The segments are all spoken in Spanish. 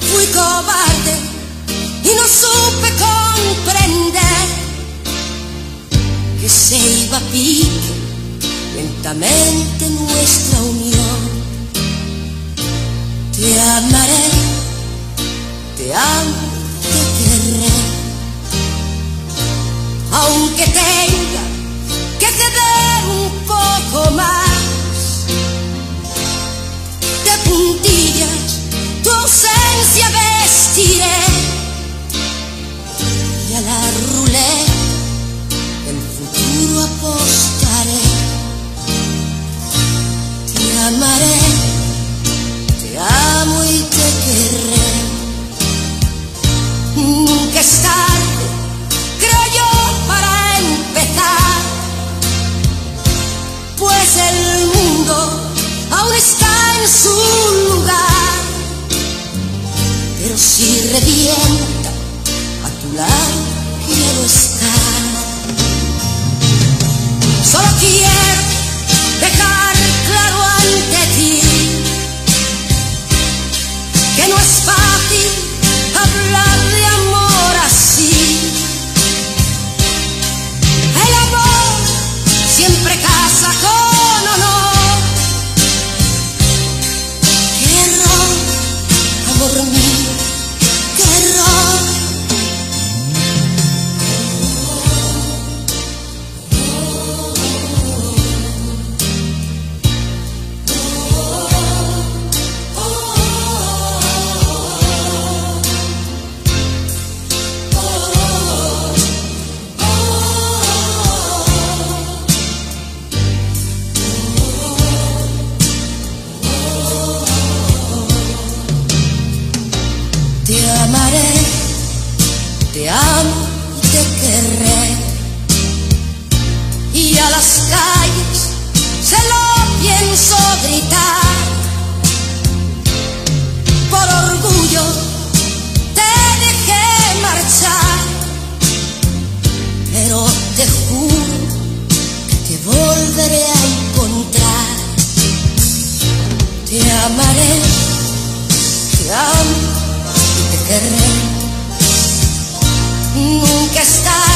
fui cobarde y no supe comprender que se iba a pique lentamente nuestra unión. Te amaré, te amo, te querré, aunque tenga en su lugar. Pero si revienta, te querré. Y a las calles se lo pienso gritar. Por orgullo te dejé marchar. Pero te juro que te volveré a encontrar. Te amaré, te amo y te querré. Nunca es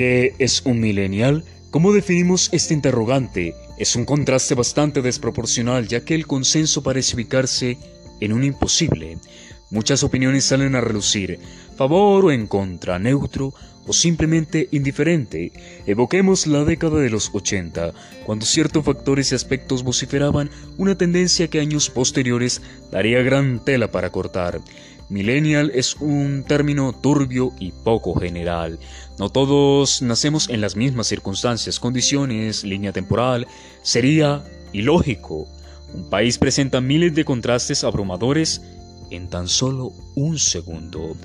¿Qué es un millennial? ¿Cómo definimos este interrogante? Es un contraste bastante desproporcional ya que el consenso parece ubicarse en un imposible. Muchas opiniones salen a relucir, favor o en contra, neutro o simplemente indiferente. Evoquemos la década de los 80, cuando ciertos factores y aspectos vociferaban una tendencia que años posteriores daría gran tela para cortar. Millennial es un término turbio y poco general. No todos nacemos en las mismas circunstancias, condiciones, línea temporal. Sería ilógico. Un país presenta miles de contrastes abrumadores en tan solo un segundo.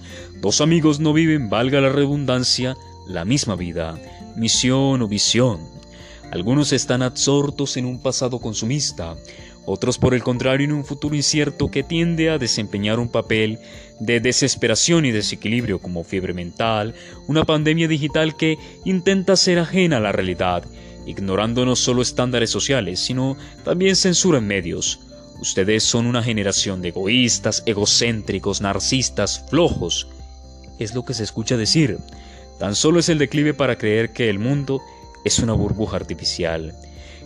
Dos amigos no viven, valga la redundancia, la misma vida, misión o visión. Algunos están absortos en un pasado consumista, otros por el contrario en un futuro incierto que tiende a desempeñar un papel de desesperación y desequilibrio como fiebre mental, una pandemia digital que intenta ser ajena a la realidad, ignorando no solo estándares sociales, sino también censura en medios. Ustedes son una generación de egoístas, egocéntricos, narcistas, flojos. Es lo que se escucha decir. Tan solo es el declive para creer que el mundo es una burbuja artificial,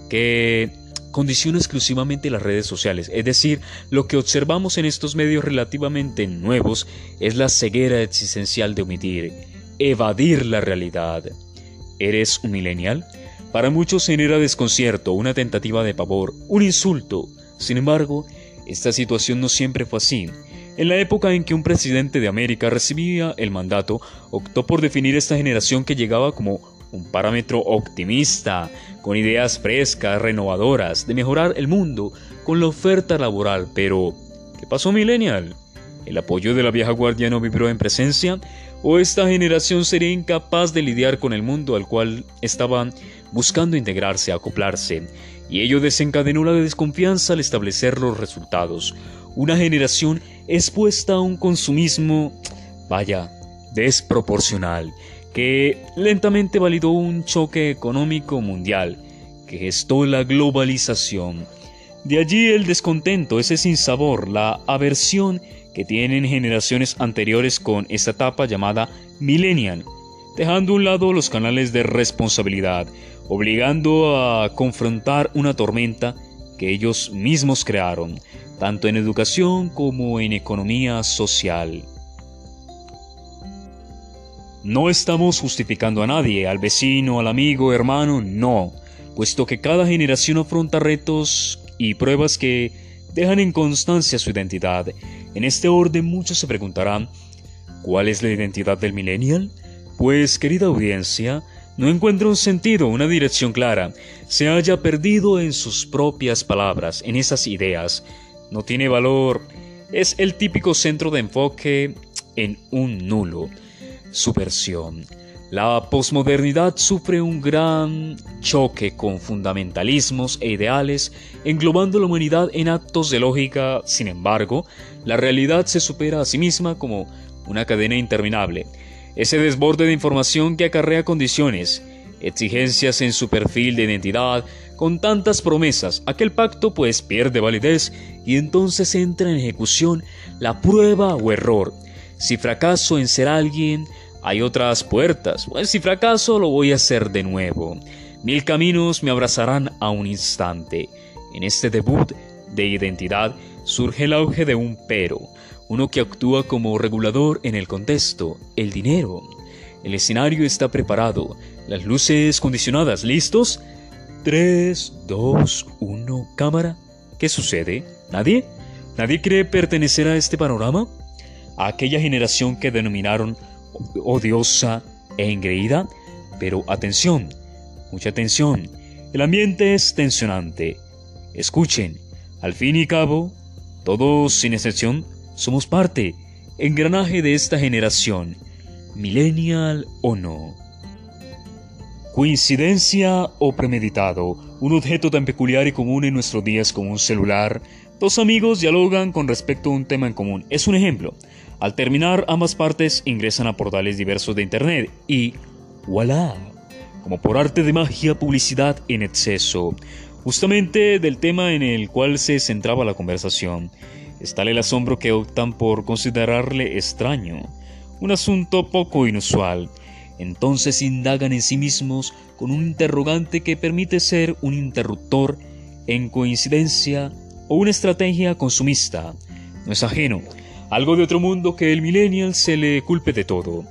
que condiciona exclusivamente las redes sociales. Es decir, lo que observamos en estos medios relativamente nuevos es la ceguera existencial de omitir, evadir la realidad. ¿Eres un millennial? Para muchos genera desconcierto, una tentativa de pavor, un insulto. Sin embargo, esta situación no siempre fue así. En la época en que un presidente de América recibía el mandato, optó por definir esta generación que llegaba como un parámetro optimista, con ideas frescas, renovadoras, de mejorar el mundo con la oferta laboral. Pero, ¿qué pasó, Millennial? ¿El apoyo de la vieja guardia no vibró en presencia? ¿O esta generación sería incapaz de lidiar con el mundo al cual estaban buscando integrarse, acoplarse? Y ello desencadenó la desconfianza al establecer los resultados. Una generación expuesta a un consumismo, vaya, desproporcional que lentamente validó un choque económico mundial que gestó la globalización. De allí el descontento, ese sinsabor, la aversión que tienen generaciones anteriores con esta etapa llamada millennial, dejando a un lado los canales de responsabilidad, obligando a confrontar una tormenta que ellos mismos crearon, tanto en educación como en economía social. No estamos justificando a nadie, al vecino, al amigo, hermano, no, puesto que cada generación afronta retos y pruebas que dejan en constancia su identidad. En este orden muchos se preguntarán, ¿cuál es la identidad del millennial? Pues, querida audiencia, no encuentra un sentido, una dirección clara, se haya perdido en sus propias palabras, en esas ideas. No tiene valor, es el típico centro de enfoque en un nulo subversión. La posmodernidad sufre un gran choque con fundamentalismos e ideales, englobando la humanidad en actos de lógica. Sin embargo, la realidad se supera a sí misma como una cadena interminable. Ese desborde de información que acarrea condiciones, exigencias en su perfil de identidad, con tantas promesas, aquel pacto pues pierde validez y entonces entra en ejecución la prueba o error. Si fracaso en ser alguien, hay otras puertas. Pues si fracaso, lo voy a hacer de nuevo. Mil caminos me abrazarán a un instante. En este debut de identidad surge el auge de un pero, uno que actúa como regulador en el contexto, el dinero. El escenario está preparado, las luces condicionadas, ¿listos? 3, 2, 1, cámara. ¿Qué sucede? ¿Nadie? ¿Nadie cree pertenecer a este panorama? Aquella generación que denominaron odiosa e engreída, pero atención, mucha atención, el ambiente es tensionante. Escuchen, al fin y cabo, todos sin excepción somos parte, engranaje de esta generación, millennial o no. Coincidencia o premeditado, un objeto tan peculiar y común en nuestros días como un celular. Dos amigos dialogan con respecto a un tema en común. Es un ejemplo. Al terminar, ambas partes ingresan a portales diversos de Internet y ¡voilà! Como por arte de magia, publicidad en exceso. Justamente del tema en el cual se centraba la conversación. Está el asombro que optan por considerarle extraño, un asunto poco inusual. Entonces indagan en sí mismos con un interrogante que permite ser un interruptor en coincidencia o una estrategia consumista. No es ajeno algo de otro mundo que el millennial se le culpe de todo,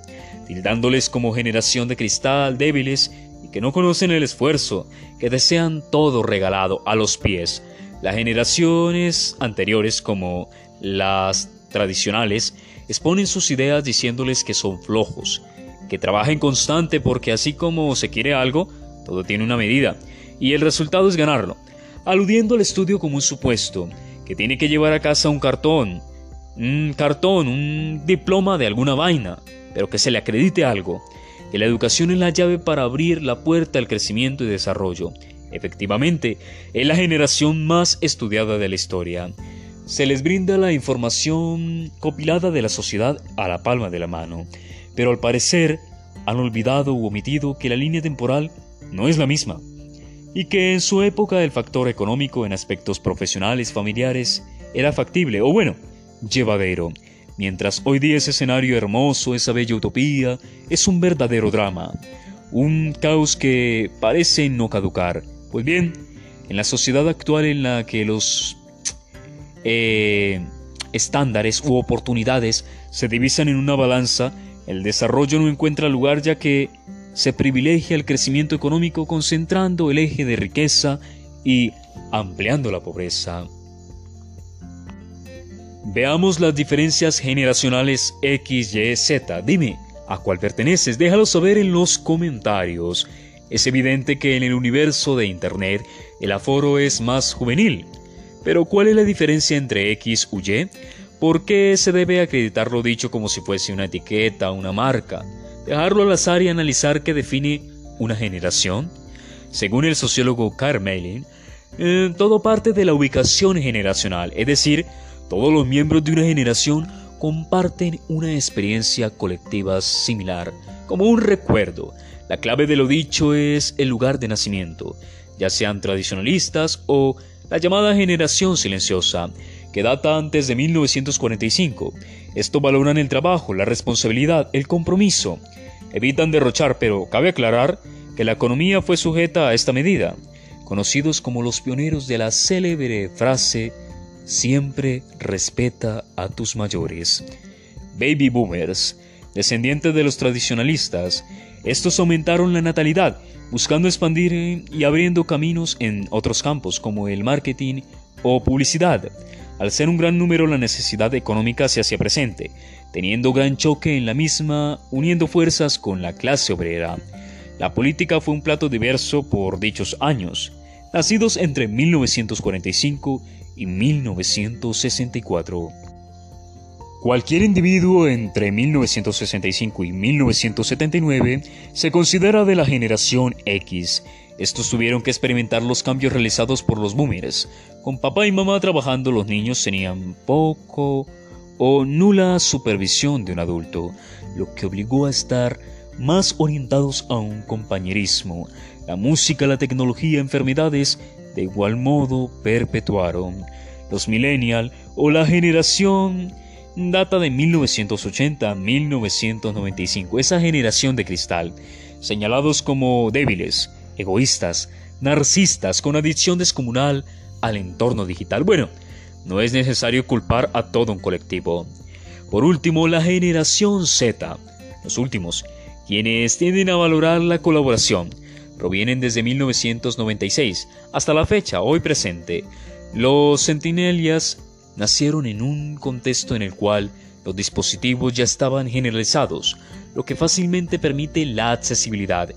tildándoles como generación de cristal débiles y que no conocen el esfuerzo, que desean todo regalado a los pies. Las generaciones anteriores como las tradicionales exponen sus ideas diciéndoles que son flojos, que trabajen constante porque así como se quiere algo, todo tiene una medida, y el resultado es ganarlo, aludiendo al estudio como un supuesto, que tiene que llevar a casa un cartón, un cartón, un diploma de alguna vaina, pero que se le acredite algo, que la educación es la llave para abrir la puerta al crecimiento y desarrollo. Efectivamente, es la generación más estudiada de la historia. Se les brinda la información compilada de la sociedad a la palma de la mano, pero al parecer han olvidado u omitido que la línea temporal no es la misma, y que en su época el factor económico en aspectos profesionales familiares era factible, o bueno, llevadero, mientras hoy día ese escenario hermoso, esa bella utopía, es un verdadero drama, un caos que parece no caducar. Pues bien, en la sociedad actual en la que los eh, estándares u oportunidades se divisan en una balanza, el desarrollo no encuentra lugar ya que se privilegia el crecimiento económico concentrando el eje de riqueza y ampliando la pobreza. Veamos las diferencias generacionales X, Y, Z. Dime, ¿a cuál perteneces? Déjalo saber en los comentarios. Es evidente que en el universo de Internet el aforo es más juvenil. Pero ¿cuál es la diferencia entre X u Y? ¿Por qué se debe acreditar lo dicho como si fuese una etiqueta, una marca? Dejarlo al azar y analizar qué define una generación. Según el sociólogo Carmelin, eh, todo parte de la ubicación generacional, es decir, todos los miembros de una generación comparten una experiencia colectiva similar, como un recuerdo. La clave de lo dicho es el lugar de nacimiento, ya sean tradicionalistas o la llamada generación silenciosa, que data antes de 1945. Esto valoran el trabajo, la responsabilidad, el compromiso. Evitan derrochar, pero cabe aclarar que la economía fue sujeta a esta medida, conocidos como los pioneros de la célebre frase Siempre respeta a tus mayores. Baby boomers, descendientes de los tradicionalistas, estos aumentaron la natalidad, buscando expandir y abriendo caminos en otros campos como el marketing o publicidad. Al ser un gran número la necesidad económica se hacía presente, teniendo gran choque en la misma, uniendo fuerzas con la clase obrera. La política fue un plato diverso por dichos años, nacidos entre 1945 y 1964. Cualquier individuo entre 1965 y 1979 se considera de la generación X. Estos tuvieron que experimentar los cambios realizados por los boomers. Con papá y mamá trabajando, los niños tenían poco o nula supervisión de un adulto, lo que obligó a estar más orientados a un compañerismo. La música, la tecnología, enfermedades de igual modo perpetuaron. Los millennial o la generación data de 1980 a 1995, esa generación de cristal, señalados como débiles, egoístas, narcisistas con adicción descomunal al entorno digital. Bueno, no es necesario culpar a todo un colectivo. Por último, la generación Z, los últimos, quienes tienden a valorar la colaboración, provienen desde 1996 hasta la fecha, hoy presente. Los centinelias nacieron en un contexto en el cual los dispositivos ya estaban generalizados, lo que fácilmente permite la accesibilidad.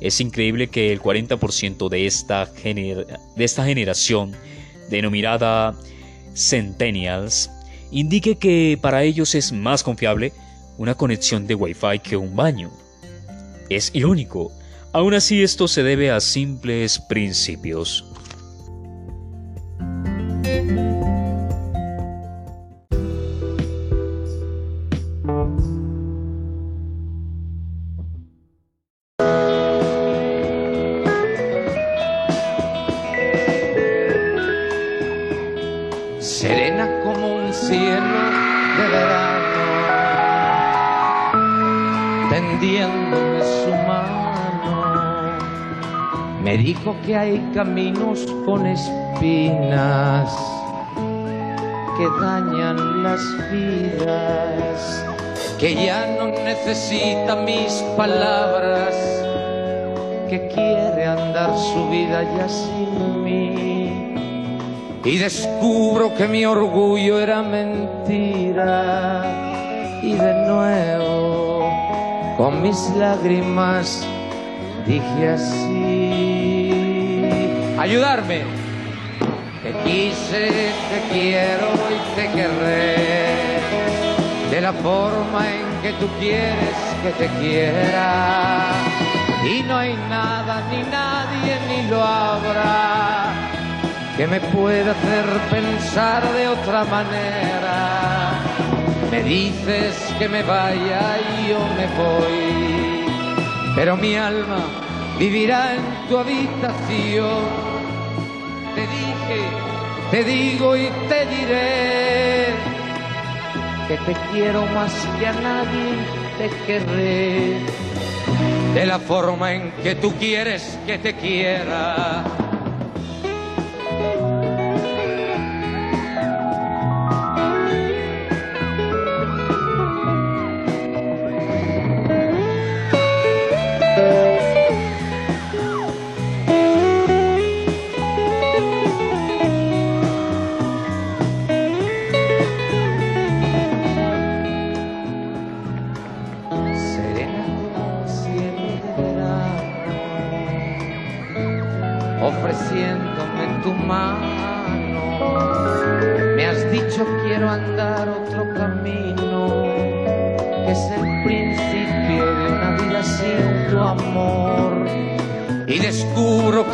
Es increíble que el 40% de esta, de esta generación, denominada Centennials, indique que para ellos es más confiable una conexión de Wi-Fi que un baño. Es irónico, Aún así esto se debe a simples principios. Serena como un cielo de verano, tendiéndome su mano me dijo que hay caminos con espinas que dañan las vidas, que ya no necesita mis palabras, que quiere andar su vida ya sin mí. Y descubro que mi orgullo era mentira y de nuevo con mis lágrimas dije así, ayudarme. Te quise, te quiero y te querré, de la forma en que tú quieres que te quiera. y no hay nada ni nadie ni lo habrá que me pueda hacer pensar de otra manera. Me dices que me vaya y yo me voy, pero mi alma vivirá en tu habitación. Te dije, te digo y te diré que te quiero más que a nadie te querré. De la forma en que tú quieres que te quiera.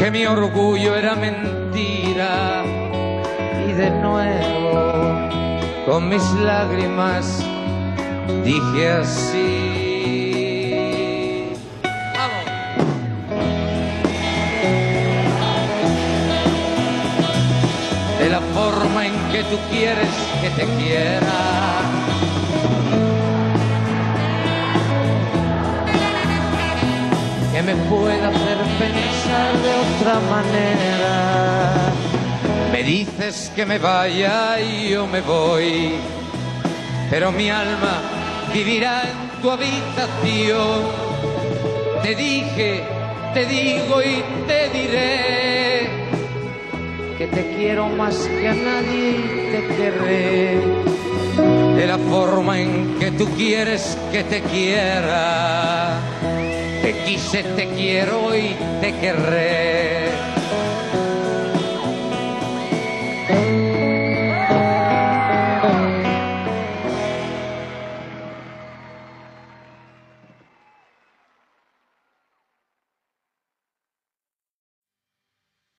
Que mi orgullo era mentira. Y de nuevo, con mis lágrimas, dije así. De la forma en que tú quieres que te quiera. Que me pueda hacer pensar de otra manera. Me dices que me vaya y yo me voy pero mi alma vivirá en tu habitación. Te dije, te digo y te diré que te quiero más que a nadie y te querré. De la forma en que tú quieres que te quiera, quise, te quiero y te querré.